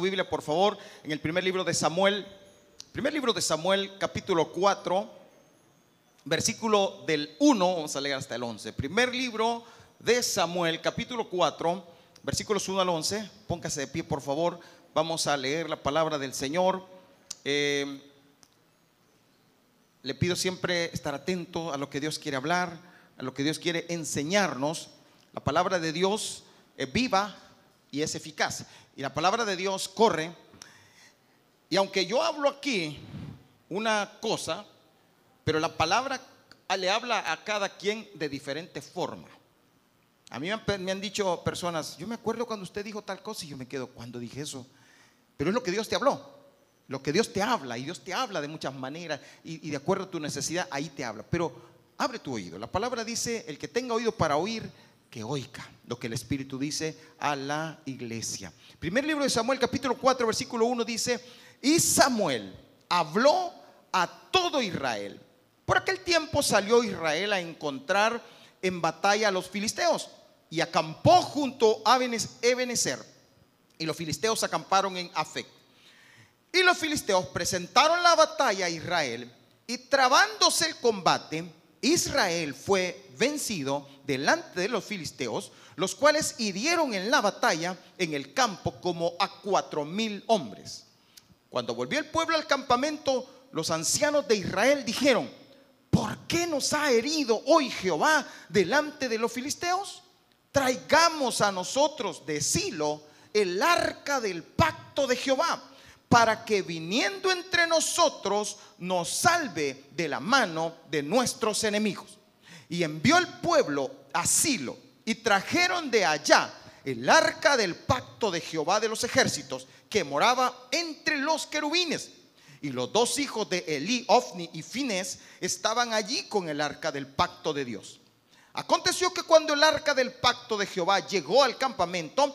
Biblia, por favor, en el primer libro de Samuel, primer libro de Samuel, capítulo 4, versículo del 1, vamos a leer hasta el 11. Primer libro de Samuel, capítulo 4, versículos 1 al 11. Póngase de pie, por favor. Vamos a leer la palabra del Señor. Eh, le pido siempre estar atento a lo que Dios quiere hablar, a lo que Dios quiere enseñarnos. La palabra de Dios viva y es eficaz. Y la palabra de Dios corre. Y aunque yo hablo aquí una cosa, pero la palabra le habla a cada quien de diferente forma. A mí me han dicho personas, yo me acuerdo cuando usted dijo tal cosa y yo me quedo, cuando dije eso? Pero es lo que Dios te habló, lo que Dios te habla y Dios te habla de muchas maneras y, y de acuerdo a tu necesidad, ahí te habla. Pero abre tu oído. La palabra dice, el que tenga oído para oír, que oiga lo que el Espíritu dice a la iglesia. Primer libro de Samuel, capítulo 4, versículo 1 dice, y Samuel habló a todo Israel. Por aquel tiempo salió Israel a encontrar en batalla a los filisteos y acampó junto a Ebenezer. Y los filisteos acamparon en Afec. Y los filisteos presentaron la batalla a Israel y trabándose el combate, Israel fue vencido delante de los filisteos, los cuales hirieron en la batalla en el campo como a cuatro mil hombres. Cuando volvió el pueblo al campamento, los ancianos de Israel dijeron, ¿por qué nos ha herido hoy Jehová delante de los filisteos? Traigamos a nosotros de Silo el arca del pacto de Jehová, para que viniendo entre nosotros nos salve de la mano de nuestros enemigos. Y envió el pueblo a Silo y trajeron de allá el arca del pacto de Jehová de los ejércitos que moraba entre los querubines. Y los dos hijos de Elí, Ofni y Fines estaban allí con el arca del pacto de Dios. Aconteció que cuando el arca del pacto de Jehová llegó al campamento,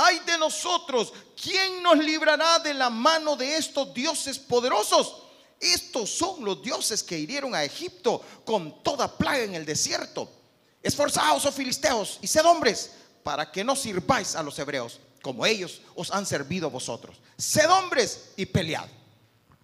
Ay de nosotros, ¿quién nos librará de la mano de estos dioses poderosos? Estos son los dioses que hirieron a Egipto con toda plaga en el desierto. Esforzaos, oh filisteos, y sed hombres, para que no sirváis a los hebreos, como ellos os han servido vosotros. Sed hombres y pelead.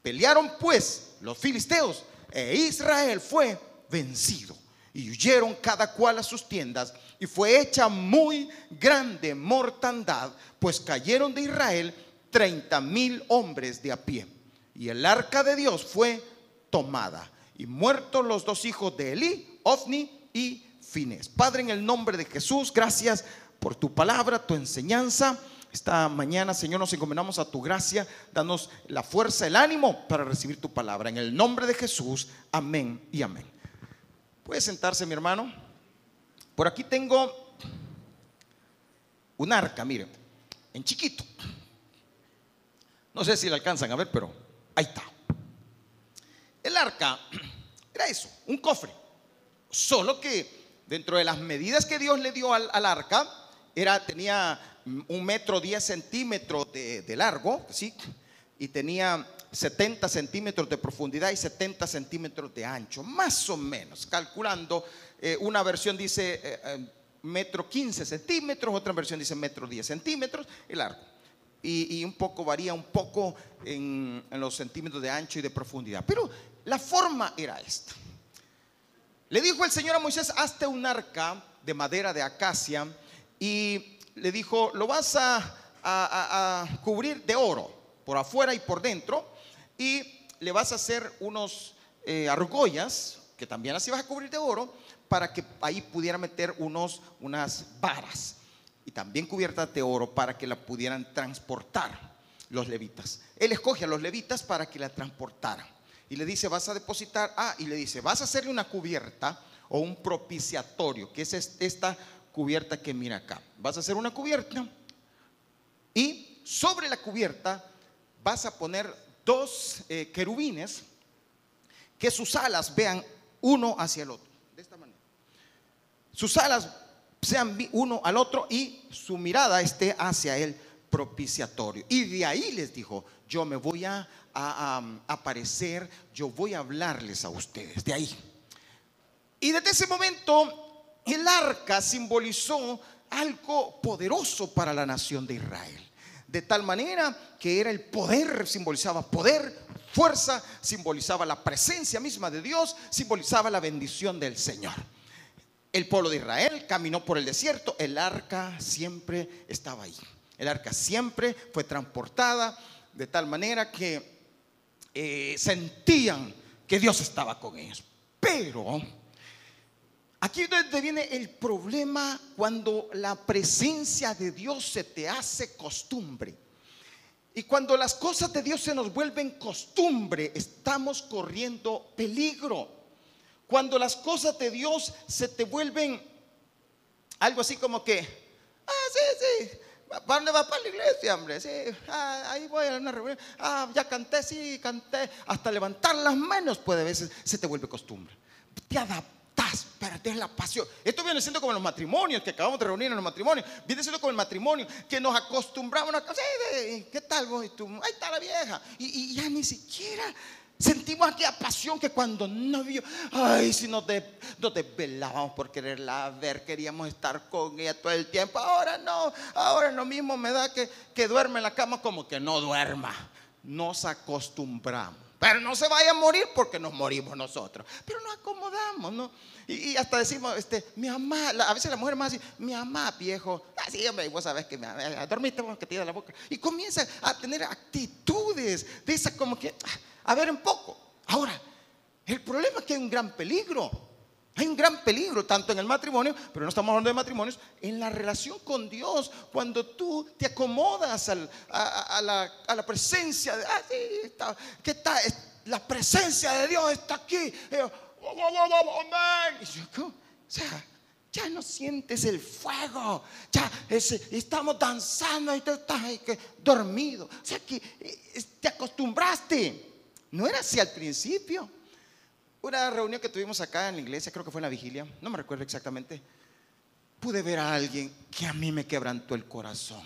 Pelearon pues los filisteos, e Israel fue vencido. Y huyeron cada cual a sus tiendas, y fue hecha muy grande mortandad, pues cayeron de Israel treinta mil hombres de a pie y el arca de Dios fue tomada. Y muertos los dos hijos de Elí, Ofni y Fines. Padre, en el nombre de Jesús, gracias por tu palabra, tu enseñanza. Esta mañana, Señor, nos encomendamos a tu gracia. Danos la fuerza, el ánimo para recibir tu palabra. En el nombre de Jesús, amén y amén. Puede sentarse, mi hermano. Por aquí tengo un arca, miren, en chiquito. No sé si le alcanzan a ver, pero Ahí está. El arca era eso, un cofre. Solo que dentro de las medidas que Dios le dio al, arca, era, tenía un metro diez centímetros de, largo, ¿sí? Y tenía 70 centímetros de profundidad y 70 centímetros de ancho, más o menos, calculando. Eh, una versión dice eh, eh, metro 15 centímetros, otra versión dice metro 10 centímetros, el arco y, un poco varía un poco en, los centímetros de ancho y de profundidad. Pero la forma era esta. Le dijo el Señor a Moisés, hazte un arca de madera de acacia y le dijo, lo vas a, cubrir de oro por afuera y por dentro y le vas a hacer unos eh, argollas que también así vas a cubrir de oro para que ahí pudiera meter unos, unas varas y también cubiertas de oro para que la pudieran transportar los levitas. Él escoge a los levitas para que la transportaran. Y le dice, vas a depositar, ah, y le dice, vas a hacerle una cubierta o un propiciatorio, que es esta cubierta que mira acá. Vas a hacer una cubierta y sobre la cubierta vas a poner dos eh, querubines que sus alas vean uno hacia el otro. De esta manera. Sus alas sean uno al otro y su mirada esté hacia el propiciatorio. Y de ahí les dijo, yo me voy a, aparecer, yo voy a hablarles a ustedes. De ahí. Y desde ese momento el arca simbolizó algo poderoso para la nación de Israel. De tal manera que era el poder, simbolizaba poder, fuerza, simbolizaba la presencia misma de Dios, simbolizaba la bendición del Señor. El pueblo de Israel caminó por el desierto, el arca siempre estaba ahí. El arca siempre fue transportada de tal manera que eh, sentían que Dios estaba con ellos. Pero aquí es donde viene el problema cuando la presencia de Dios se te hace costumbre. Y cuando las cosas de Dios se nos vuelven costumbre, estamos corriendo peligro. Cuando las cosas de Dios se te vuelven algo así como que, ah, sí, sí, ¿para dónde va para la iglesia, hombre? Sí, ah, ahí voy a una reunión. Ah, ya canté, sí, canté. Hasta levantar las manos puede veces se te vuelve costumbre. Te adaptas, perdés la pasión. Esto viene siendo como los matrimonios que acabamos de reunir en los matrimonios. Viene siendo como el matrimonio que nos acostumbramos a. Sí, ¿Qué tal vos? Ahí está la vieja. y ya ni siquiera Sentimos aquella pasión que cuando no vio, ay, si nos, desvelábamos por quererla ver, queríamos estar con ella todo el tiempo. Ahora no, ahora lo mismo me da que duerme en la cama como que no duerma. Nos acostumbramos. Pero no se vaya a morir porque nos morimos nosotros. Pero nos acomodamos, ¿no? Y, hasta decimos, este, mi mamá, a veces la mujer más dice, mi mamá, viejo, así, ah, hombre, vos sabes que me, dormiste, que te da la boca. Y comienza a tener actitudes de esa como que, ah, a ver un poco. Ahora, el problema es que hay un gran peligro. Hay un gran peligro, tanto en el matrimonio, pero no estamos hablando de matrimonios, en la relación con Dios, cuando tú te acomodas a, la, presencia de, ah, sí, está, ¿qué está? La presencia de Dios está aquí. o sea, ya no sientes el fuego, ya estamos danzando y tú estás dormido. O sea que eh, te acostumbraste. No era así al principio. Una reunión que tuvimos acá en la iglesia, creo que fue en la vigilia, no me recuerdo exactamente, pude ver a alguien que a mí me quebrantó el corazón.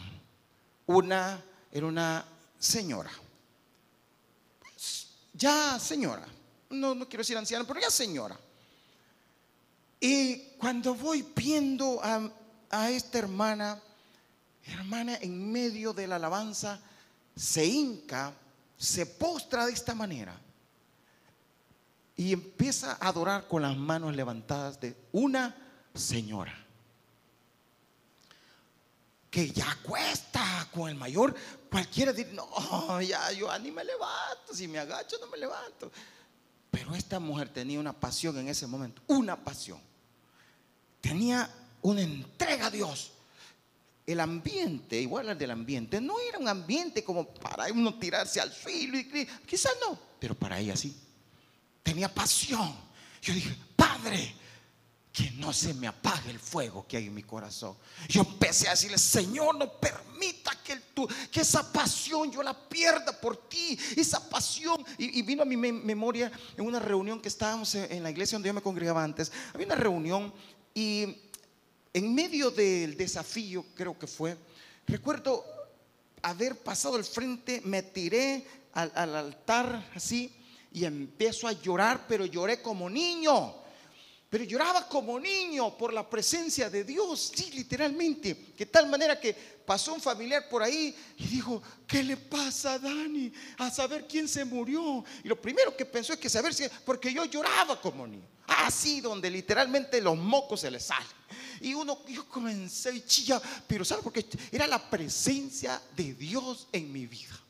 Una, era una señora. Ya señora, no, no quiero decir anciana, pero ya señora. Y cuando voy viendo a, a esta hermana, hermana en medio de la alabanza, se hinca se postra de esta manera y empieza a adorar con las manos levantadas de una señora que ya cuesta con el mayor. Cualquiera dice, no, ya yo ni me levanto, si me agacho no me levanto. Pero esta mujer tenía una pasión en ese momento, una pasión. Tenía una entrega a Dios el ambiente, igual al del ambiente, no era un ambiente como para uno tirarse al suelo y quizás no, pero para ella sí. Tenía pasión. Yo dije, Padre, que no se me apague el fuego que hay en mi corazón. Yo empecé a decirle, Señor, no permita que, que esa pasión yo la pierda por ti, esa pasión. Y, vino a mi memoria en una reunión que estábamos en la iglesia donde yo me congregaba antes. Había una reunión y en medio del desafío, creo que fue, recuerdo haber pasado al frente, me tiré al, altar así y empiezo a llorar, pero lloré como niño. Pero lloraba como niño por la presencia de Dios, sí, literalmente. De tal manera que pasó un familiar por ahí y dijo, ¿qué le pasa a Dani? A saber quién se murió. Y lo primero que pensó es que saber si, porque yo lloraba como niño. Así, donde literalmente los mocos se le salen. Y uno, yo comencé y chilla, pero ¿sabes por qué? Era la presencia de Dios en mi vida.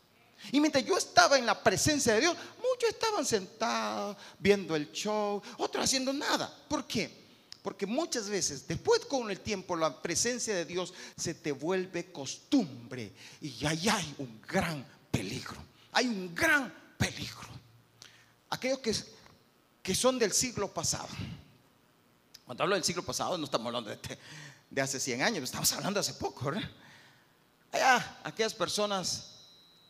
Y mientras yo estaba en la presencia de Dios, muchos estaban sentados viendo el show, otros haciendo nada. ¿Por qué? Porque muchas veces, después con el tiempo, la presencia de Dios se te vuelve costumbre y ahí hay un gran peligro. Hay un gran peligro. Aquellos que, que son del siglo pasado cuando hablo del siglo pasado, no estamos hablando de, este, de hace 100 años, estamos hablando de hace poco, ¿verdad? Allá, aquellas personas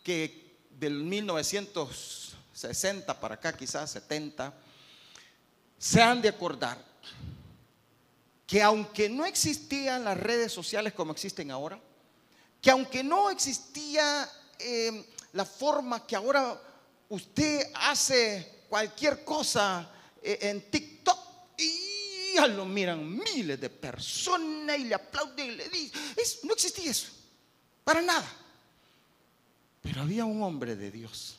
que del 1960 para acá, quizás 70, se han de acordar que aunque no existían las redes sociales como existen ahora, que aunque no existía eh, la forma que ahora usted hace cualquier cosa eh, en TikTok y ya lo miran miles de personas y le aplauden y le dicen, no existía eso, para nada. Pero había un hombre de Dios,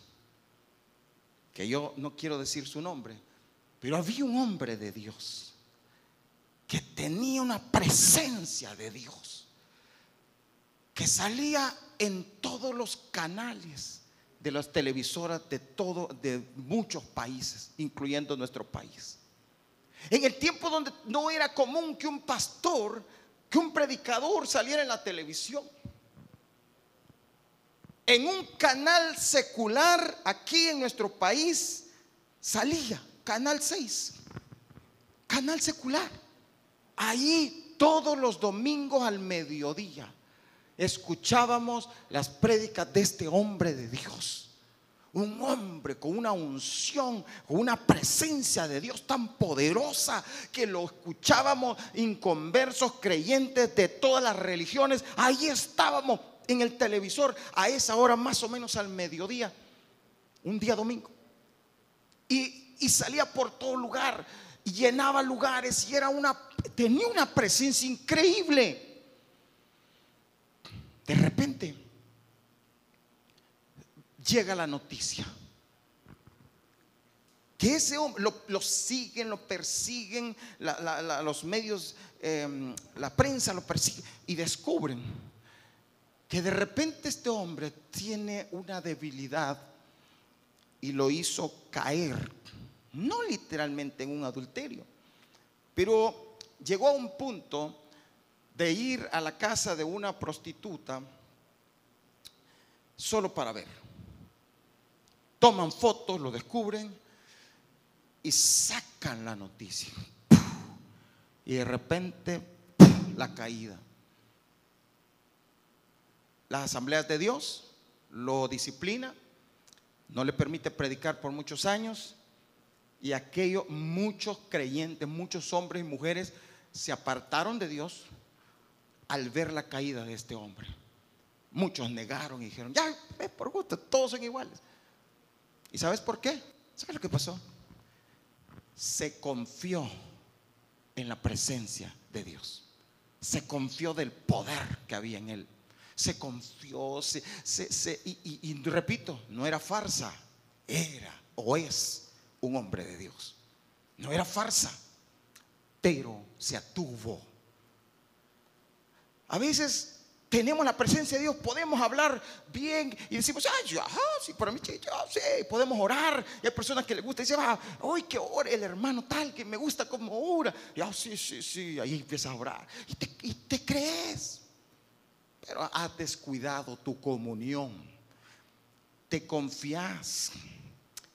que yo no quiero decir su nombre, pero había un hombre de Dios que tenía una presencia de Dios, que salía en todos los canales de las televisoras de todo, de muchos países, incluyendo nuestro país. En el tiempo donde no era común que un pastor, que un predicador saliera en la televisión. En un canal secular aquí en nuestro país salía, Canal 6, canal secular. Ahí todos los domingos al mediodía escuchábamos las prédicas de este hombre de Dios. Un hombre con una unción, con una presencia de Dios tan poderosa que lo escuchábamos inconversos, creyentes de todas las religiones. Ahí estábamos en el televisor a esa hora más o menos al mediodía, un día domingo. Y, salía por todo lugar, y llenaba lugares y era una, tenía una presencia increíble. De repente llega la noticia que ese hombre lo, siguen, lo persiguen, los medios, em, la prensa lo persigue y descubren que de repente este hombre tiene una debilidad y lo hizo caer, no literalmente en un adulterio, pero llegó a un punto de ir a la casa de una prostituta solo para ver. Toman fotos, lo descubren y sacan la noticia. Y de repente la caída. Las asambleas de Dios lo disciplina, no le permite predicar por muchos años y aquello muchos creyentes, muchos hombres y mujeres se apartaron de Dios al ver la caída de este hombre. Muchos negaron y dijeron, ya, por gusto, todos son iguales. ¿Y sabes por qué? ¿Sabes lo que pasó? Se confió en la presencia de Dios. Se confió del poder que había en él. Se confió, se, y, y repito, no era farsa, era o es un hombre de Dios. No era farsa, pero se atuvo a veces tenemos la presencia de Dios, podemos hablar bien y decimos, ay, ajá, sí, para mí, sí, podemos orar. Y hay personas que les gusta y dicen, hoy que ore el hermano tal, que me gusta como ora. Y sí, sí, sí, ahí empieza a orar. Y y te crees, pero has descuidado tu comunión. Te confías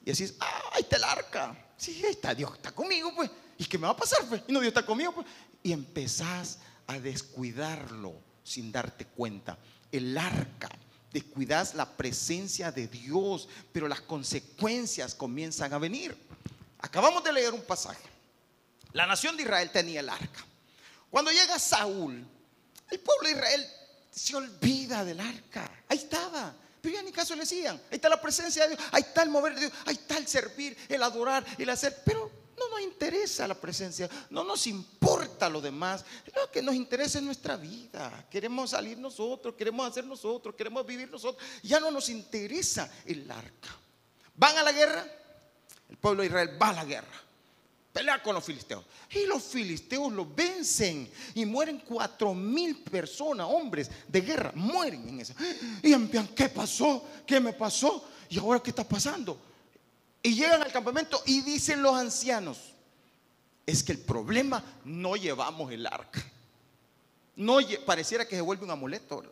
y decís, ah, ahí está el arca. Sí, ahí está, Dios está conmigo, pues. ¿Y qué me va a pasar? Pues? Y no, Dios está conmigo, pues. Y empezás a descuidarlo sin darte cuenta. El arca, descuidas la presencia de Dios, pero las consecuencias comienzan a venir. Acabamos de leer un pasaje. La nación de Israel tenía el arca. Cuando llega Saúl, el pueblo de Israel se olvida del arca. Ahí estaba. Pero ya ni caso le decían. Ahí está la presencia de Dios. Ahí está el mover de Dios. Ahí está el servir, el adorar, el hacer. Pero no nos interesa la presencia, no nos importa lo demás. Lo que nos interesa es nuestra vida. Queremos salir nosotros, queremos hacer nosotros, queremos vivir nosotros. Ya no nos interesa el arca. ¿Van a la guerra? El pueblo de Israel va a la guerra. Pelea con los filisteos. Y los filisteos los vencen y mueren cuatro mil personas, hombres de guerra, mueren en eso. Y empiezan, ¿qué pasó? ¿Qué me pasó? ¿Y ahora qué está pasando? Y llegan al campamento y dicen los ancianos, es que el problema no llevamos el arca. No pareciera que se vuelve un amuleto.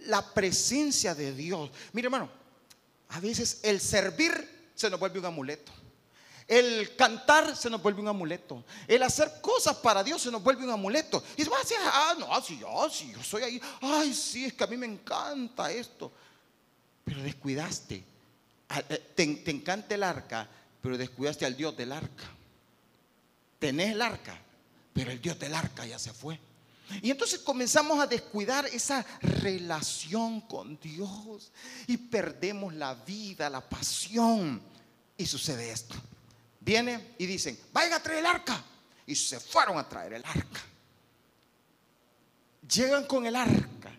La presencia de Dios. Mire, hermano, a veces el servir se nos vuelve un amuleto. El cantar se nos vuelve un amuleto. El hacer cosas para Dios se nos vuelve un amuleto. Y va a decir, ah, no, sí, yo, sí, yo soy ahí. Ay, sí, es que a mí me encanta esto. Pero descuidaste Ah, eh, te, te encanta el arca, pero descuidaste al Dios del arca. Tenés el arca, pero el Dios del arca ya se fue. Y entonces comenzamos a descuidar esa relación con Dios y perdemos la vida, la pasión. Y sucede esto. Viene y dicen, vayan a traer el arca. Y se fueron a traer el arca. Llegan con el arca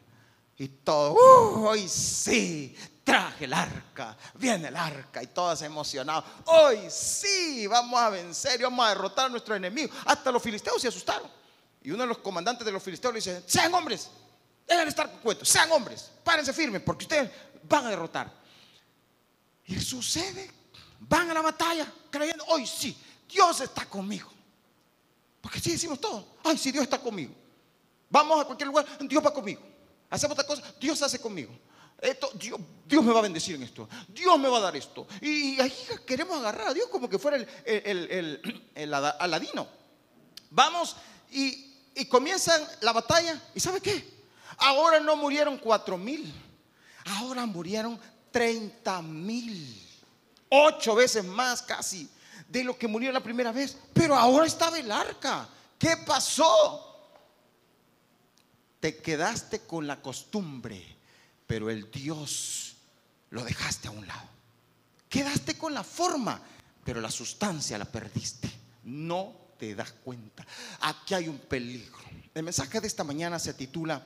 y todo, uh, hoy sí, traje el arca, viene el arca y todos emocionados. Hoy sí, vamos a vencer y vamos a derrotar a nuestro enemigo. Hasta los filisteos se asustaron. Y uno de los comandantes de los filisteos le dice, sean hombres, deben estar cuento, sean hombres, párense firmes porque ustedes van a derrotar. Y sucede, van a la batalla creyendo, hoy sí, Dios está conmigo. Porque sí decimos todo, ay, sí, Dios está conmigo. Vamos a cualquier lugar, Dios va conmigo. Hacemos otra cosa, Dios hace conmigo. Esto, Dios, Dios, me va a bendecir en esto. Dios me va a dar esto. Y ahí queremos agarrar a Dios como que fuera el, el, el, el aladino. Vamos y, y, comienzan la batalla. ¿Y sabe qué? Ahora no murieron cuatro mil. Ahora murieron treinta mil. Ocho veces más casi de lo que murió la primera vez. Pero ahora estaba el arca. ¿Qué pasó? Te quedaste con la costumbre, pero el Dios lo dejaste a un lado. Quedaste con la forma, pero la sustancia la perdiste. No te das cuenta. Aquí hay un peligro. El mensaje de esta mañana se titula,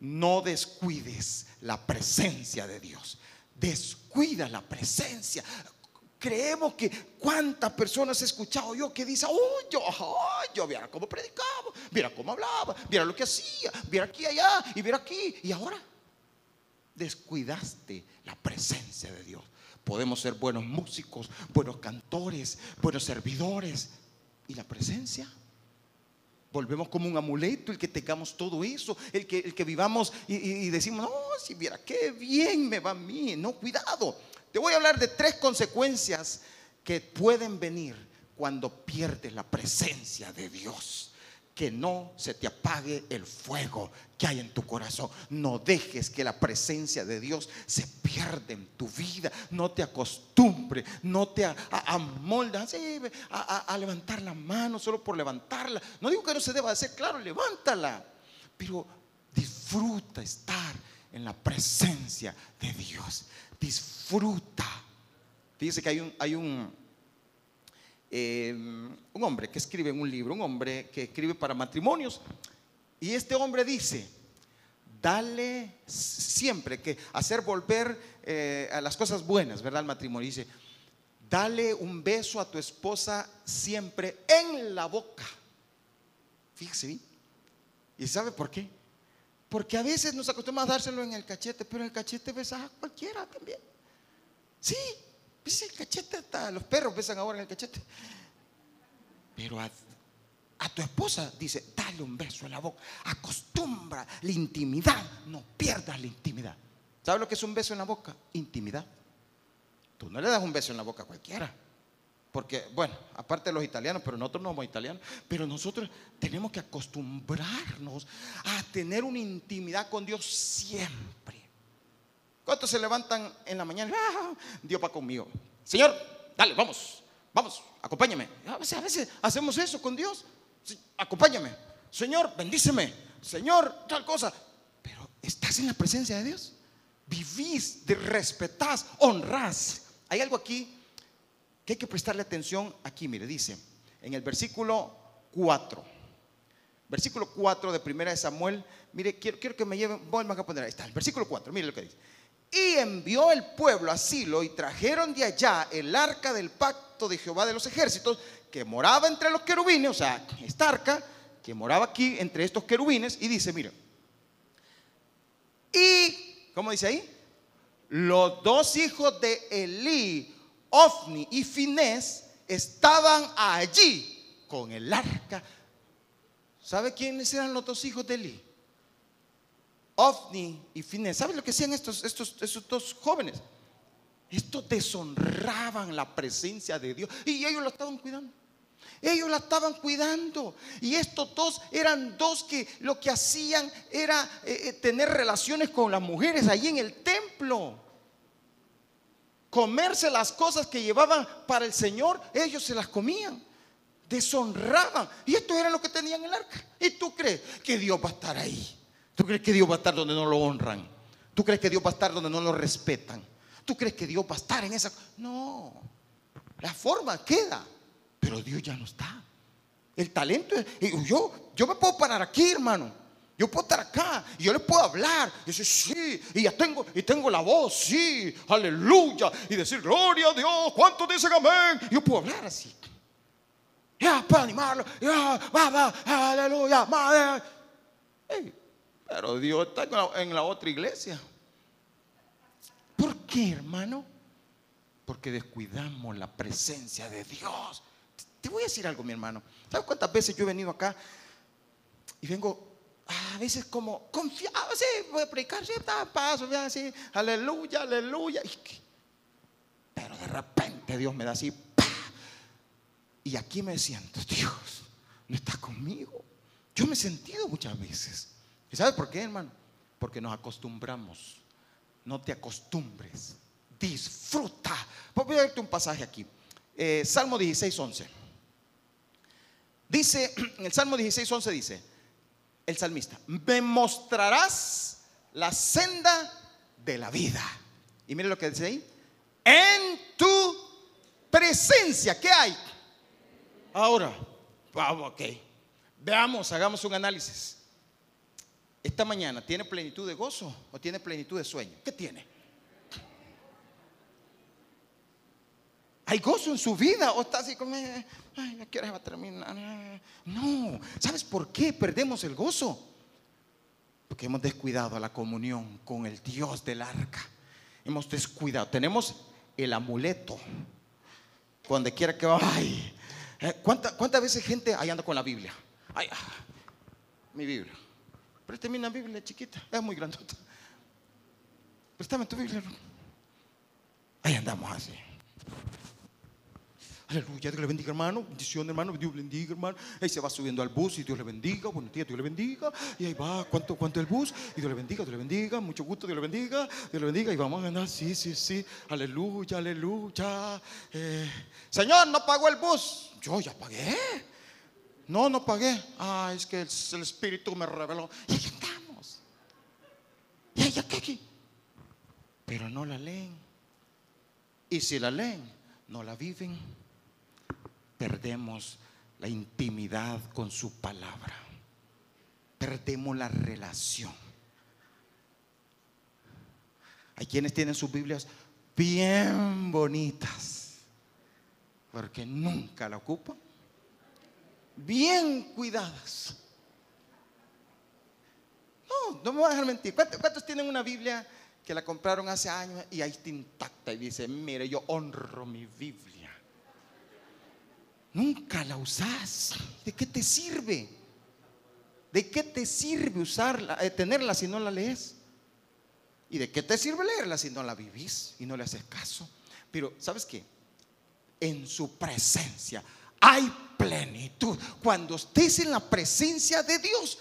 no descuides la presencia de Dios. Descuida la presencia creemos que cuántas personas he escuchado yo que dicen, oh, yo, yo viera cómo predicaba, viera cómo hablaba, viera lo que hacía, viera aquí allá y viera aquí. Y ahora descuidaste la presencia de Dios. Podemos ser buenos músicos, buenos cantores, buenos servidores. ¿Y la presencia? Volvemos como un amuleto el que tengamos todo eso, el que, el que vivamos y, decimos, no, si viera qué bien me va a mí. No, cuidado. Te voy a hablar de tres consecuencias que pueden venir cuando pierdes la presencia de Dios. Que no se te apague el fuego que hay en tu corazón. No dejes que la presencia de Dios se pierda en tu vida. No te acostumbre, no te amoldas a, levantar la mano solo por levantarla. No digo que no se deba hacer, claro, levántala. Pero disfruta estar en la presencia de Dios disfruta. Fíjese que hay un, hay un, eh, un hombre que escribe en un libro, un hombre que escribe para matrimonios, y este hombre dice, dale siempre que hacer volver eh, a las cosas buenas, ¿verdad? El matrimonio. Dice, dale un beso a tu esposa siempre en la boca. Fíjese ¿Y sabe por qué? Porque a veces nos acostumbramos a dárselo en el cachete, pero en el cachete besas a cualquiera también. Sí, ves el cachete, hasta los perros besan ahora en el cachete. Pero a, tu esposa dice, dale un beso en la boca, acostumbra la intimidad, no pierdas la intimidad. ¿Sabes lo que es un beso en la boca? Intimidad. Tú no le das un beso en la boca a cualquiera. Porque, bueno, aparte de los italianos, pero nosotros no somos italianos, pero nosotros tenemos que acostumbrarnos a tener una intimidad con Dios siempre. ¿Cuántos se levantan en la mañana? Ah, Dios va conmigo. Señor, dale, vamos, vamos, acompáñame. A veces, a veces hacemos eso con Dios. Acompáñame. Señor, bendíceme. Señor, tal cosa. Pero estás en la presencia de Dios. Vivís, respetás, honrás. Hay algo aquí hay que prestarle atención aquí, mire, dice en el versículo 4, versículo 4 de primera de Samuel, mire, quiero, que me lleven, voy a poner, ahí está, el versículo 4, mire lo que dice. Y envió el pueblo a Silo y trajeron de allá el arca del pacto de Jehová de los ejércitos, que moraba entre los querubines, o sea, esta arca, que moraba aquí entre estos querubines, y dice, mire, y, ¿cómo dice ahí? Los dos hijos de Elí, Ofni y Finés estaban allí con el arca. ¿Sabe quiénes eran los dos hijos de Eli? Ofni y Finés. ¿Sabe lo que hacían estos, estos, estos dos jóvenes? Estos deshonraban la presencia de Dios y ellos la estaban cuidando. Ellos la estaban cuidando. Y estos dos eran dos que lo que hacían era eh, eh, tener relaciones con las mujeres allí en el templo. comerse las cosas que llevaban para el Señor, ellos se las comían, deshonraban. Y esto era lo que tenían en el arca. ¿Y tú crees que Dios va a estar ahí? ¿Tú crees que Dios va a estar donde no lo honran? ¿Tú crees que Dios va a estar donde no lo respetan? ¿Tú crees que Dios va a estar en esa? No, la forma queda, pero Dios ya no está. El talento, yo, yo me puedo parar aquí, hermano. Yo puedo estar acá y yo les puedo hablar. Y decir, sí, y ya tengo, y tengo la voz, sí, aleluya. Y decir, gloria a Dios, ¿cuántos dicen amén? Yo puedo hablar así. Ya, para animarlo, ya, va, va, aleluya, madre. Pero Dios está en la otra iglesia. ¿Por qué, hermano? Porque descuidamos la presencia de Dios. Te voy a decir algo, mi hermano. ¿Sabes cuántas veces yo he venido acá y vengo a veces como confiado, sí, voy a predicar, sí, paso, así, aleluya, aleluya. Pero de repente Dios me da así, y aquí me siento, Dios, no está conmigo. Yo me he sentido muchas veces. ¿Y sabes por qué, hermano? Porque nos acostumbramos. No te acostumbres. Disfruta. Voy a darte un pasaje aquí. Eh, Salmo 16, 11. Dice, en el Salmo 16, 11 dice, el salmista, me mostrarás la senda de la vida. Y mire lo que dice ahí. En tu presencia, ¿qué hay? Ahora, vamos, ok. Veamos, hagamos un análisis. Esta mañana, ¿tiene plenitud de gozo o tiene plenitud de sueño? ¿Qué tiene? ¿Hay gozo en su vida? ¿O está así como, ay, ya quiero terminar? No, ¿sabes por qué perdemos el gozo? Porque hemos descuidado la comunión con el Dios del arca. Hemos descuidado. Tenemos el amuleto. Cuando quiera que vaya. Eh, ¿Cuántas veces gente ahí anda con la Biblia? Ay, ah, mi Biblia. Préstame una Biblia chiquita. Es muy grandota. Préstame tu Biblia. Ahí andamos así. Aleluya, Dios le bendiga, hermano. Bendición, hermano. Dios le bendiga, hermano. Ahí se va subiendo al bus y Dios le bendiga. Buenos días, Dios le bendiga. Y ahí va, ¿cuánto, cuánto el bus? Y Dios le bendiga, Dios le bendiga. Mucho gusto, Dios le bendiga. Dios le bendiga. Y vamos a andar, sí, sí, sí. Aleluya, aleluya. Eh, Señor, no pagó el bus. Yo ya pagué. No, no pagué. Ah, es que el, Espíritu me reveló. Y ahí estamos. Y ahí aquí. Pero no la leen. Y si la leen, no la viven perdemos la intimidad con su palabra. Perdemos la relación. Hay quienes tienen sus Biblias bien bonitas, porque nunca la ocupan. Bien cuidadas. No, no me voy a dejar mentir. ¿Cuántos, tienen una Biblia que la compraron hace años y ahí está intacta y dice, mire, yo honro mi Biblia? Nunca la usás. ¿De qué te sirve? ¿De qué te sirve usarla, eh, tenerla si no la lees? ¿Y de qué te sirve leerla si no la vivís y no le haces caso? Pero, ¿sabes qué? En su presencia hay plenitud. Cuando estés en la presencia de Dios,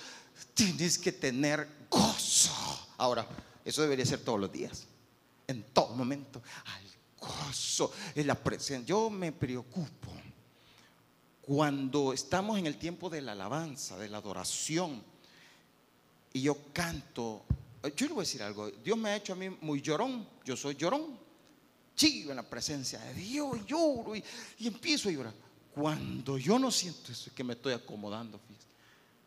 tienes que tener gozo. Ahora, eso debería ser todos los días, en todo momento. Hay gozo en la presencia. Yo me preocupo cuando estamos en el tiempo de la alabanza, de la adoración, y yo canto, yo le voy a decir algo, Dios me ha hecho a mí muy llorón, yo soy llorón, chivo en la presencia de Dios, lloro y, empiezo a llorar. Cuando yo no siento eso, es que me estoy acomodando,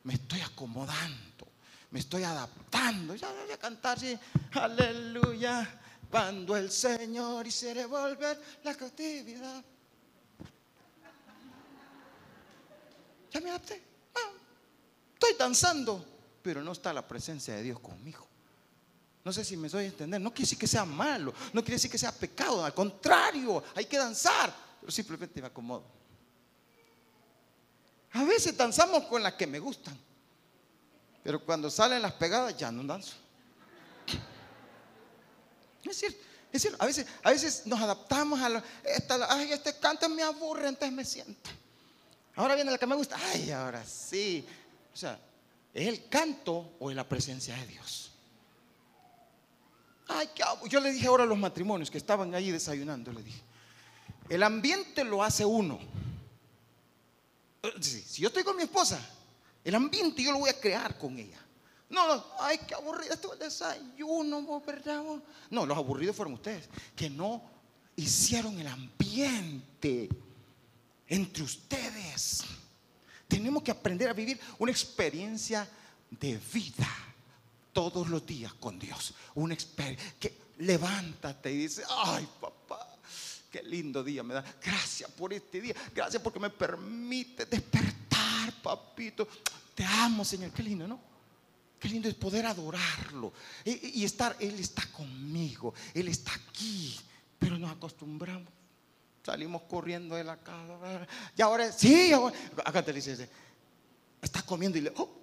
me estoy acomodando, me estoy adaptando, ya voy a cantar, sí, aleluya, cuando el Señor hiciera volver la cautividad. Ya me adapté. Ah, estoy danzando, pero no está la presencia de Dios conmigo. No sé si me doy a entender. No quiere decir que sea malo, no quiere decir que sea pecado. Al contrario, hay que danzar, pero simplemente me acomodo. A veces danzamos con las que me gustan, pero cuando salen las pegadas ya no danzo. Es cierto, es cierto. A veces, nos adaptamos a la, ay, este canto me aburre, entonces me siento. Ahora viene la que me gusta. Ay, ahora sí. O sea, ¿es el canto o es la presencia de Dios? Ay. Yo le dije ahora a los matrimonios que estaban ahí desayunando, le dije, el ambiente lo hace uno. Si yo estoy con mi esposa, el ambiente yo lo voy a crear con ella. No, no, ay, qué aburrido esto el desayuno, ¿verdad? No, los aburridos fueron ustedes, que no hicieron el ambiente entre ustedes. Tenemos que aprender a vivir una experiencia de vida todos los días con Dios. Una experiencia que levántate y dice, ay papá, qué lindo día me da. Gracias por este día. Gracias porque me permite despertar, papito. Te amo, Señor. Qué lindo, ¿no? Qué lindo es poder adorarlo y, estar, Él está conmigo, Él está aquí, pero nos acostumbramos. Salimos corriendo de la casa. Y ahora, sí, ahora, acá te dice, está comiendo y le, oh,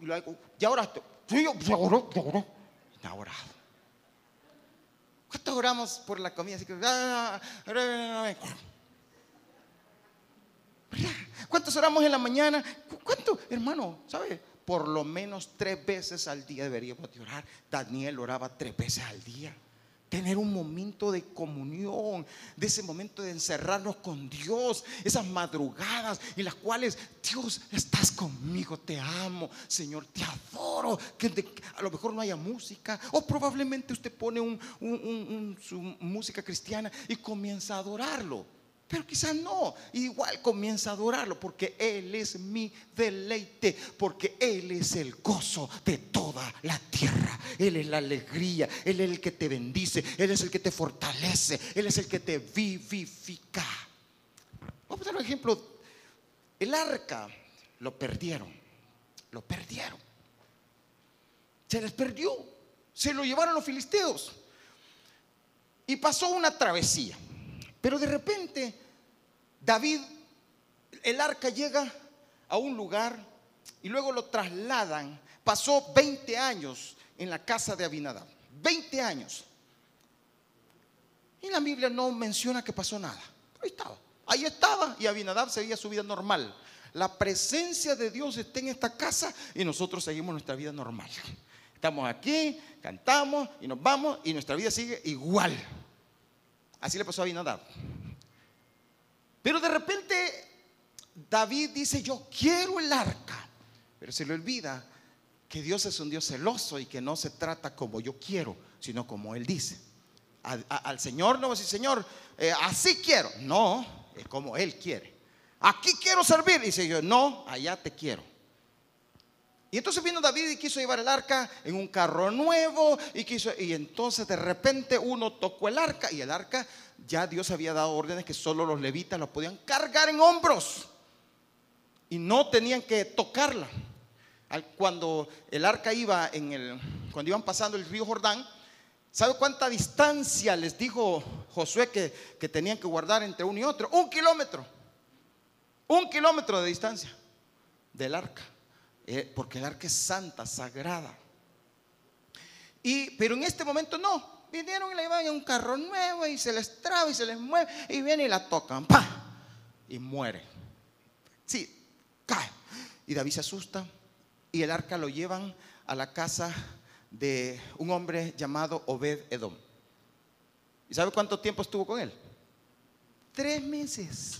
y, ahora, sí, ya oró, ya oró. Está orado. ¿Cuánto oramos por la comida? Así que, ah, ¿Cuántos oramos en la mañana? ¿Cuánto, hermano? ¿Sabe? Por lo menos tres veces al día deberíamos de orar. Daniel oraba tres veces al día. Tener un momento de comunión, de ese momento de encerrarnos con Dios, esas madrugadas en las cuales Dios estás conmigo, te amo, Señor, te adoro. Que a lo mejor no haya música, o probablemente usted pone su música cristiana y comienza a adorarlo. Pero quizás no, igual comienza a adorarlo porque Él es mi deleite, porque Él es el gozo de toda la tierra. Él es la alegría, Él es el que te bendice, Él es el que te fortalece, Él es el que te vivifica. Vamos a dar un ejemplo. El arca lo perdieron, lo perdieron. Se les perdió, se lo llevaron los filisteos. Y pasó una travesía. Pero de repente, David, el arca llega a un lugar y luego lo trasladan. Pasó 20 años en la casa de Abinadab. 20 años. Y la Biblia no menciona que pasó nada. Ahí estaba. Ahí estaba y Abinadab seguía su vida normal. La presencia de Dios está en esta casa y nosotros seguimos nuestra vida normal. Estamos aquí, cantamos y nos vamos y nuestra vida sigue igual. Así le pasó a Abinadab. Pero de repente David dice, yo quiero el arca. Pero se le olvida que Dios es un Dios celoso y que no se trata como yo quiero, sino como Él dice. al Señor no va a decir, Señor, eh, así quiero. No, es como Él quiere. Aquí quiero servir. Dice yo, no, allá te quiero. Y entonces vino David y quiso llevar el arca en un carro nuevo y quiso y entonces de repente uno tocó el arca y el arca ya Dios había dado órdenes que solo los levitas lo podían cargar en hombros y no tenían que tocarla. Cuando el arca iba en el cuando iban pasando el río Jordán, ¿sabe cuánta distancia les dijo Josué que, que tenían que guardar entre uno y otro? Un kilómetro. Un kilómetro de distancia del arca. Eh, porque el arca es santa, sagrada. Y, pero en este momento no. Vinieron y la llevan un carro nuevo y se les traba y se les mueve y vienen y la tocan. ¡Pah! Y muere. Sí, cae. Y David se asusta y el arca lo llevan a la casa de un hombre llamado Obed Edom. ¿Y sabe cuánto tiempo estuvo con él? Tres meses.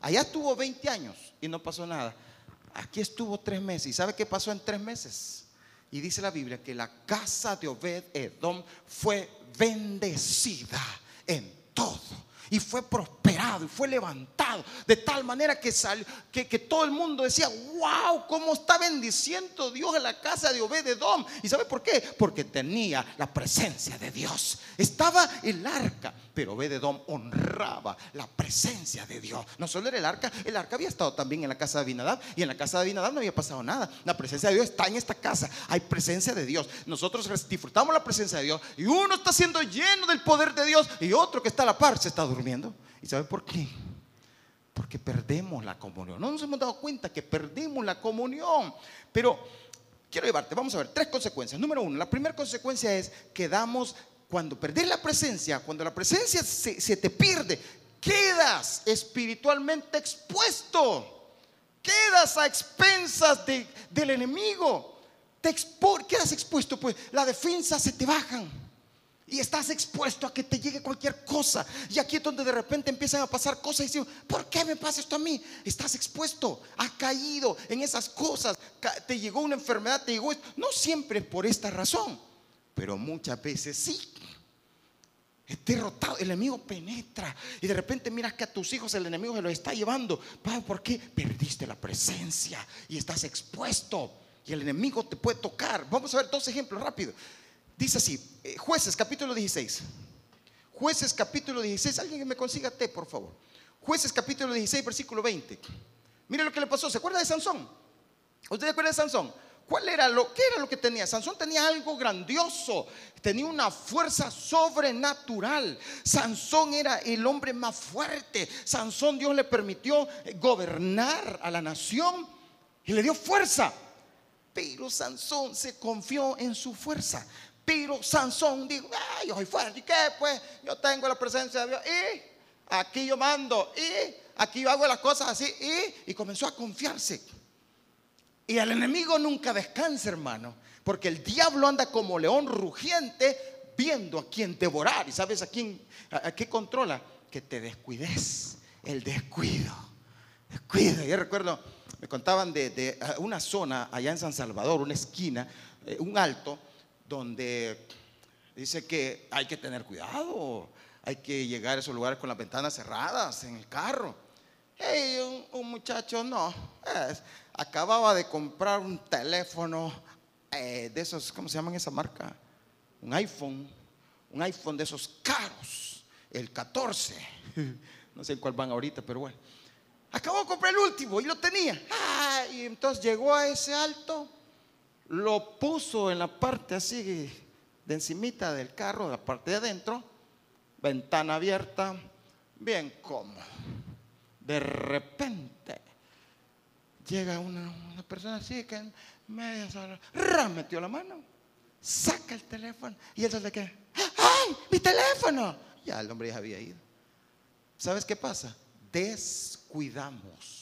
Allá estuvo 20 años y no pasó nada. Aquí estuvo tres meses. ¿Y sabe qué pasó en tres meses? Y dice la Biblia que la casa de Obed Edom fue bendecida en todo y fue prosperado y fue levantado de tal manera que, que, que, todo el mundo decía, wow, cómo está bendiciendo Dios en la casa de Obededom. ¿Y sabe por qué? Porque tenía la presencia de Dios. Estaba el arca, pero Obededom honraba la presencia de Dios. No solo era el arca, el arca había estado también en la casa de Abinadab y en la casa de Abinadab no había pasado nada. La presencia de Dios está en esta casa. Hay presencia de Dios. Nosotros disfrutamos la presencia de Dios y uno está siendo lleno del poder de Dios y otro que está a la par se está durmiendo. ¿Y sabe por qué? Porque perdemos la comunión. No nos hemos dado cuenta que perdemos la comunión. Pero quiero llevarte, vamos a ver, tres consecuencias. Número uno, la primera consecuencia es que damos, cuando perdés la presencia, cuando la presencia se, te pierde, quedas espiritualmente expuesto. Quedas a expensas del enemigo. Te quedas expuesto, pues la defensa se te bajan Y estás expuesto a que te llegue cualquier cosa. Y aquí es donde de repente empiezan a pasar cosas y dices, ¿por qué me pasa esto a mí? Estás expuesto, has caído en esas cosas. Te llegó una enfermedad, te llegó esto. No siempre es por esta razón, pero muchas veces sí. Es derrotado, el enemigo penetra y de repente miras que a tus hijos el enemigo se los está llevando. ¿Por qué? Perdiste la presencia y estás expuesto y el enemigo te puede tocar. Vamos a ver dos ejemplos rápido. Dice así, eh, jueces capítulo 16. Jueces capítulo 16. Alguien que me consiga té, por favor. Jueces capítulo 16, versículo 20. Mire lo que le pasó. ¿Se acuerda de Sansón? ¿Usted se acuerda de Sansón? ¿Cuál era lo, qué era lo que tenía? Sansón tenía algo grandioso, tenía una fuerza sobrenatural. Sansón era el hombre más fuerte. Sansón Dios le permitió gobernar a la nación y le dio fuerza. Pero Sansón se confió en su fuerza. Pero Sansón dijo, yo soy fuerte, ¿y qué? Pues yo tengo la presencia de Dios y aquí yo mando y aquí yo hago las cosas así y, comenzó a confiarse. Y el enemigo nunca descansa, hermano, porque el diablo anda como león rugiente viendo a quién devorar. ¿Y sabes a quién, a, qué controla? Que te descuides, el descuido. Descuido. Yo recuerdo, me contaban de, de una zona allá en San Salvador, una esquina, eh, un alto, donde dice que hay que tener cuidado, hay que llegar a esos lugares con las ventanas cerradas en el carro. Hey, un, muchacho no, acababa de comprar un teléfono eh, de esos, ¿cómo se llaman esa marca? Un iPhone, un iPhone de esos caros, el 14. No sé cuál van ahorita, pero bueno. Acabó de comprar el último y lo tenía. Ah, y entonces llegó a ese alto lo puso en la parte así de encimita del carro, la parte de adentro, ventana abierta, bien cómodo. De repente llega una, persona así que en media sala, metió la mano, saca el teléfono y él le ¡ay, mi teléfono! Ya el hombre ya había ido. ¿Sabes qué pasa? Descuidamos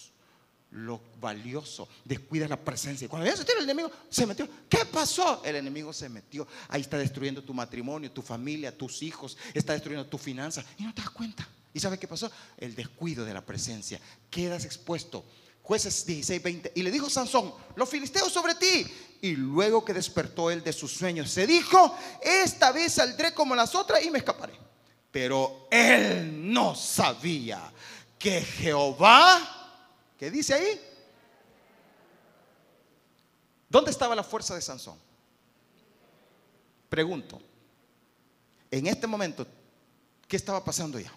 lo valioso, descuida la presencia. Cuando ya se tiene el enemigo, se metió. ¿Qué pasó? El enemigo se metió. Ahí está destruyendo tu matrimonio, tu familia, tus hijos, está destruyendo tu finanza y no te das cuenta. ¿Y sabes qué pasó? El descuido de la presencia. Quedas expuesto. Jueces 16, 20. Y le dijo Sansón, los filisteos sobre ti. Y luego que despertó él de sus sueños, se dijo, esta vez saldré como las otras y me escaparé. Pero él no sabía que Jehová ¿Qué dice ahí? ¿Dónde estaba la fuerza de Sansón? Pregunto, en este momento, ¿qué estaba pasando ya?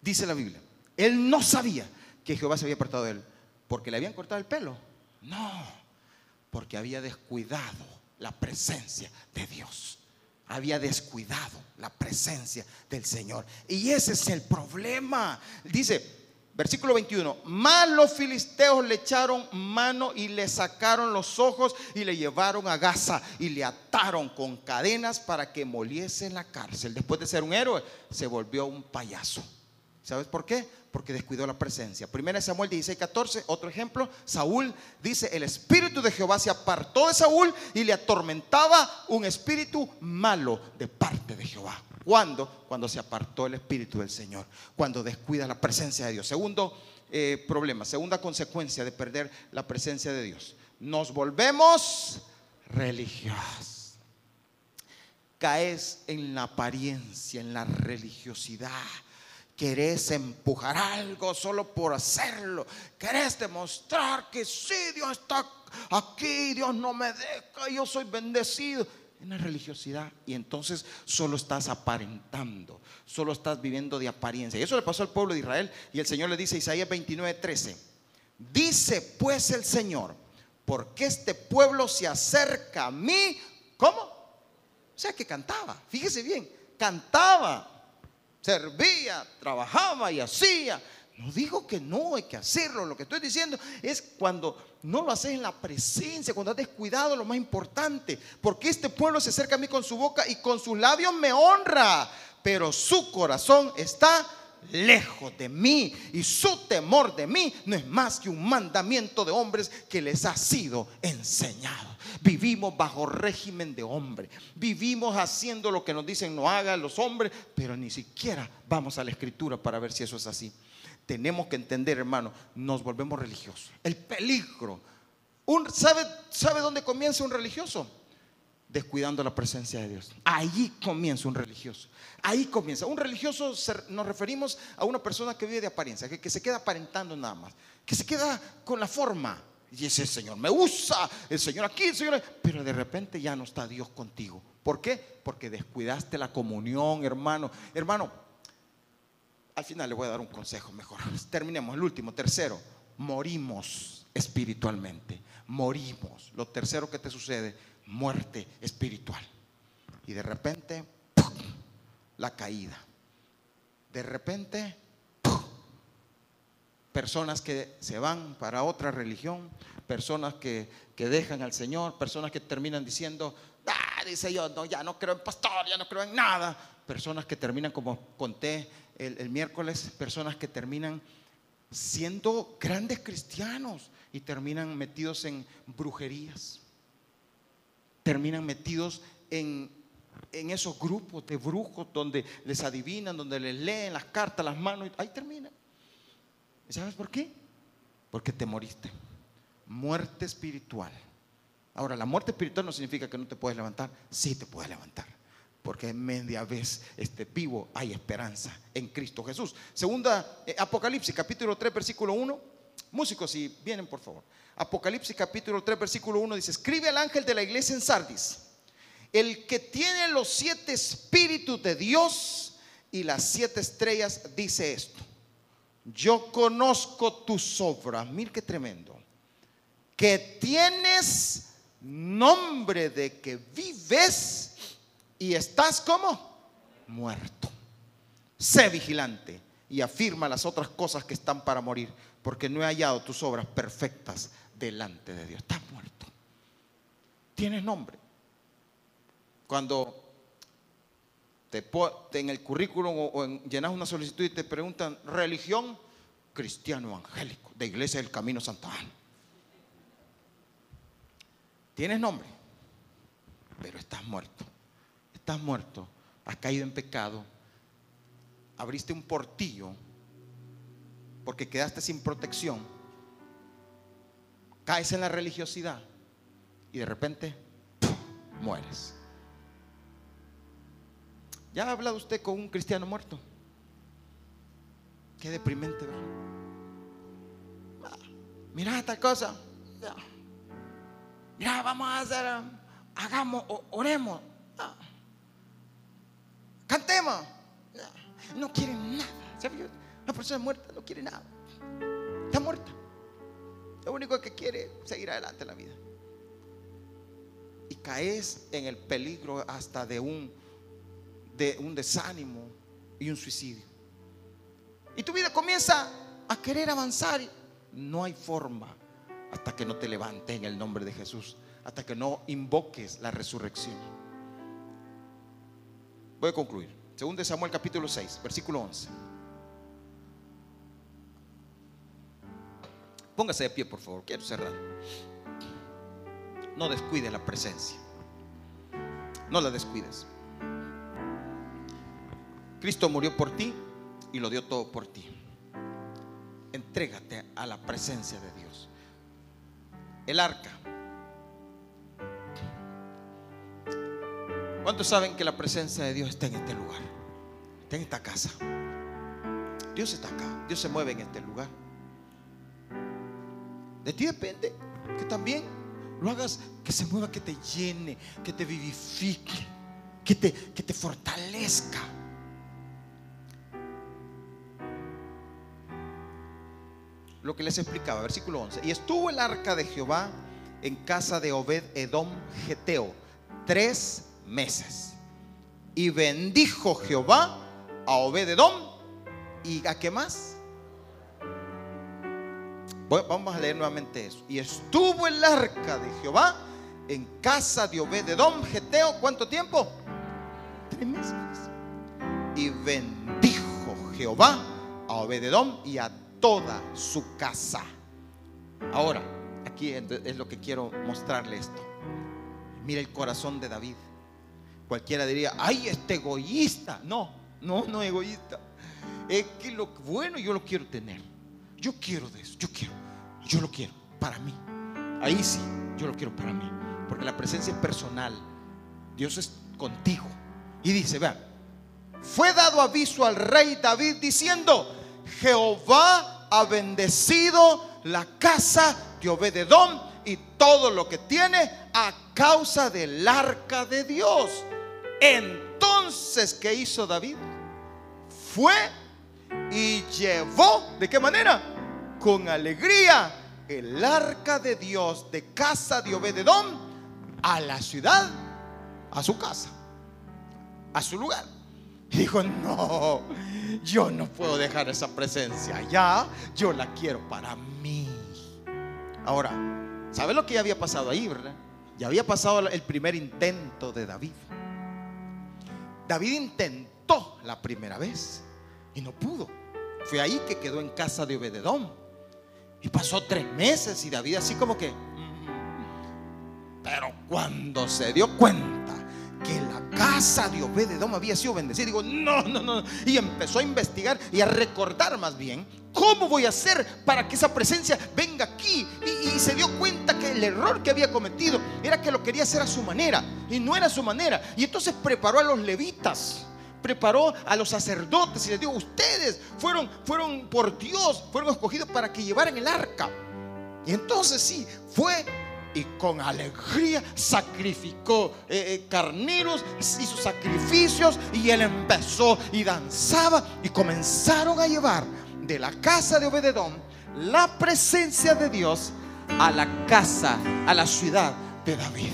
Dice la Biblia, él no sabía que Jehová se había apartado de él porque le habían cortado el pelo. No, porque había descuidado la presencia de Dios. Había descuidado la presencia del Señor. Y ese es el problema. Dice, Versículo 21. Más los filisteos le echaron mano y le sacaron los ojos y le llevaron a Gaza y le ataron con cadenas para que moliese en la cárcel. Después de ser un héroe, se volvió un payaso. ¿Sabes por qué? Porque descuidó la presencia. Primera Samuel 16, 14, otro ejemplo. Saúl dice, el espíritu de Jehová se apartó de Saúl y le atormentaba un espíritu malo de parte de Jehová. ¿Cuándo? Cuando se apartó el Espíritu del Señor, cuando descuida la presencia de Dios. Segundo eh, problema, segunda consecuencia de perder la presencia de Dios. Nos volvemos religiosos. Caes en la apariencia, en la religiosidad. Querés empujar algo solo por hacerlo. Querés demostrar que sí, Dios está aquí, Dios no me deja, yo soy bendecido una religiosidad y entonces solo estás aparentando, solo estás viviendo de apariencia. Y eso le pasó al pueblo de Israel y el Señor le dice, Isaías 29, 13, dice pues el Señor, porque este pueblo se acerca a mí, ¿cómo? O sea que cantaba, fíjese bien, cantaba, servía, trabajaba y hacía no digo que no hay que hacerlo. Lo que estoy diciendo es cuando no lo haces en la presencia, cuando has descuidado lo más importante. Porque este pueblo se acerca a mí con su boca y con sus labios me honra. Pero su corazón está lejos de mí y su temor de mí no es más que un mandamiento de hombres que les ha sido enseñado. Vivimos bajo régimen de hombre. Vivimos haciendo lo que nos dicen no hagan los hombres, pero ni siquiera vamos a la escritura para ver si eso es así. Tenemos que entender, hermano, nos volvemos religiosos. El peligro. Un, ¿sabe, ¿Sabe dónde comienza un religioso? descuidando la presencia de Dios. Ahí comienza un religioso. Ahí comienza. Un religioso nos referimos a una persona que vive de apariencia, que, se queda aparentando nada más, que se queda con la forma. Y ese Señor me usa, el Señor aquí, el Señor. Pero de repente ya no está Dios contigo. ¿Por qué? Porque descuidaste la comunión, hermano. Hermano, al final le voy a dar un consejo mejor. Terminemos. El último, tercero, morimos espiritualmente. Morimos. Lo tercero que te sucede muerte espiritual. Y de repente, la caída. De repente, personas que se van para otra religión, personas que, dejan al Señor, personas que terminan diciendo, ah, dice yo, no, ya no creo en pastor, ya no creo en nada. Personas que terminan, como conté el, miércoles, personas que terminan siendo grandes cristianos y terminan metidos en brujerías terminan metidos en, esos grupos de brujos donde les adivinan, donde les leen las cartas, las manos, ahí terminan. ¿Sabes por qué? Porque te moriste. Muerte espiritual. Ahora, la muerte espiritual no significa que no te puedes levantar. Sí te puedes levantar. Porque media vez este, vivo hay esperanza en Cristo Jesús. Segunda, eh, Apocalipsis, capítulo 3, versículo 1. Músicos, si vienen, por favor. Apocalipsis capítulo 3, versículo 1 dice, escribe al ángel de la iglesia en Sardis, el que tiene los siete espíritus de Dios y las siete estrellas, dice esto. Yo conozco tus obras, mira qué tremendo, que tienes nombre de que vives y estás como muerto. Sé vigilante y afirma las otras cosas que están para morir, porque no he hallado tus obras perfectas delante de Dios. Estás muerto. Tienes nombre. Cuando te, en el currículum o, llenas una solicitud y te preguntan religión cristiano evangélico de Iglesia del Camino Santa Ana. Tienes nombre, pero estás muerto. Estás muerto. Has caído en pecado. Abriste un portillo porque quedaste sin protección caes en la religiosidad y de repente mueres. ¿Ya ha hablado usted con un cristiano muerto? Qué deprimente, ¿verdad? Ah, mira tal cosa. Mira, vamos a hacer, hagamos, oremos. Cantemos. No quieren nada. Una persona muerta no quiere nada. Está muerta. Lo único que quiere es seguir adelante en la vida. Y caes en el peligro hasta de un, de un desánimo y un suicidio. Y tu vida comienza a querer avanzar. No hay forma hasta que no te levantes en el nombre de Jesús, hasta que no invoques la resurrección. Voy a concluir. Según de Samuel capítulo 6, versículo 11. Póngase de pie, por favor. Quiero cerrar. No descuides la presencia. No la descuides. Cristo murió por ti y lo dio todo por ti. Entrégate a la presencia de Dios. El arca. ¿Cuántos saben que la presencia de Dios está en este lugar? Está en esta casa. Dios está acá. Dios se mueve en este lugar. De ti depende que también lo hagas, que se mueva, que te llene, que te vivifique, que te, que te fortalezca. Lo que les explicaba, versículo 11. Y estuvo el arca de Jehová en casa de Obed Edom Geteo tres meses. Y bendijo Jehová a Obed Edom. ¿Y a qué más? Vamos a leer nuevamente eso. Y estuvo el arca de Jehová en casa de Obededom, Geteo, ¿cuánto tiempo? Tres meses. Y bendijo Jehová a Obededón y a toda su casa. Ahora, aquí es lo que quiero mostrarle esto. Mira el corazón de David. Cualquiera diría, ay, este egoísta. No, no, no egoísta. Es que lo bueno yo lo quiero tener. Yo quiero de eso, yo quiero, yo lo quiero para mí. Ahí sí, yo lo quiero para mí. Porque la presencia es personal. Dios es contigo. Y dice, vean, fue dado aviso al rey David diciendo, Jehová ha bendecido la casa de Obededón y todo lo que tiene a causa del arca de Dios. Entonces, ¿qué hizo David? Fue y llevó, ¿de qué manera? Con alegría el arca de Dios de casa de Obededón a la ciudad, a su casa, a su lugar. Dijo, no, yo no puedo dejar esa presencia ya, yo la quiero para mí. Ahora, ¿sabe lo que ya había pasado ahí, verdad? Ya había pasado el primer intento de David. David intentó la primera vez y no pudo. Fue ahí que quedó en casa de Obededón. Y pasó tres meses y David así como que... Mm". Pero cuando se dio cuenta que la casa de Obededón había sido bendecida. Digo, no, no, no. Y empezó a investigar y a recordar más bien cómo voy a hacer para que esa presencia venga aquí. Y, y, se dio cuenta que el error que había cometido era que lo quería hacer a su manera y no era su manera. Y entonces preparó a los levitas. Preparó a los sacerdotes y les dijo, ustedes fueron, fueron por Dios, fueron escogidos para que llevaran el arca. Y entonces sí, fue y con alegría sacrificó eh, eh, carneros, hizo sacrificios y él empezó y danzaba y comenzaron a llevar de la casa de Obededón la presencia de Dios a la casa, a la ciudad de David.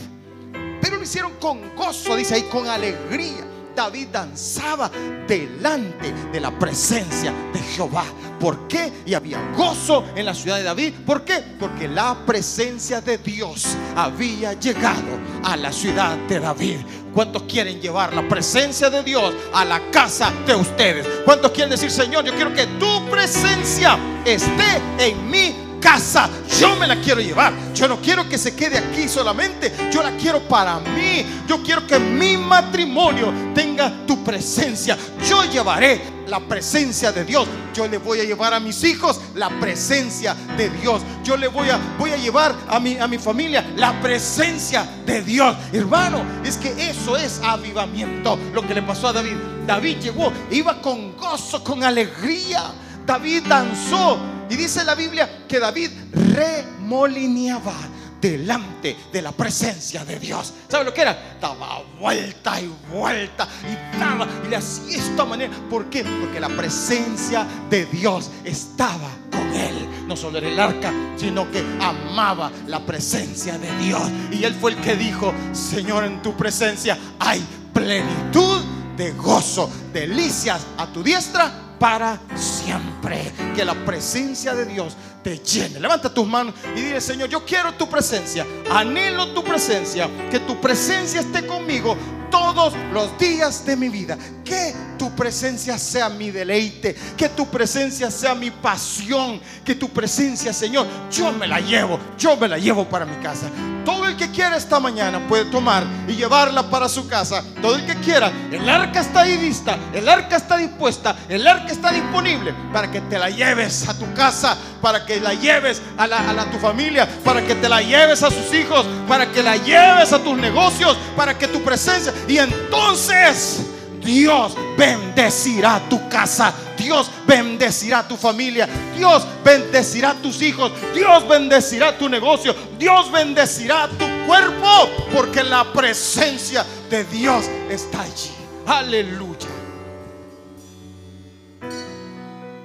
Pero lo hicieron con gozo, dice ahí, con alegría. David danzaba delante de la presencia de Jehová. ¿Por qué? Y había gozo en la ciudad de David. ¿Por qué? Porque la presencia de Dios había llegado a la ciudad de David. ¿Cuántos quieren llevar la presencia de Dios a la casa de ustedes? ¿Cuántos quieren decir, Señor, yo quiero que tu presencia esté en mí casa. Yo me la quiero llevar. Yo no quiero que se quede aquí solamente. Yo la quiero para mí. Yo quiero que mi matrimonio tenga tu presencia. Yo llevaré la presencia de Dios. Yo le voy a llevar a mis hijos la presencia de Dios. Yo le voy a, voy a llevar a mi, a mi familia la presencia de Dios. Hermano, es que eso es avivamiento. Lo que le pasó a David. David llegó, iba con gozo, con alegría. David danzó y dice la Biblia que David remolineaba delante de la presencia de Dios. ¿Sabe lo que era? Daba vuelta y vuelta y daba y le hacía esta manera. ¿Por qué? Porque la presencia de Dios estaba con él. No solo era el arca, sino que amaba la presencia de Dios. Y él fue el que dijo, Señor, en tu presencia hay plenitud de gozo, delicias a tu diestra para siempre. Que la presencia de Dios te llene. Levanta tus manos y dile, Señor, yo quiero tu presencia. Anhelo tu presencia. Que tu presencia esté conmigo todos los días de mi vida. Que tu presencia sea mi deleite. Que tu presencia sea mi pasión. Que tu presencia, Señor, yo me la llevo. Yo me la llevo para mi casa. Todo el que quiera esta mañana puede tomar y llevarla para su casa. Todo el que quiera. El arca está ahí lista. El arca está dispuesta. El arca está disponible para que te la lleves a tu casa. Para que la lleves a, la, a tu familia. Para que te la lleves a sus hijos. Para que la lleves a tus negocios. Para que tu presencia y entonces Dios bendecirá tu casa. Dios bendecirá tu familia. Dios bendecirá tus hijos. Dios bendecirá tu negocio. Dios bendecirá tu cuerpo. Porque la presencia de Dios está allí. Aleluya.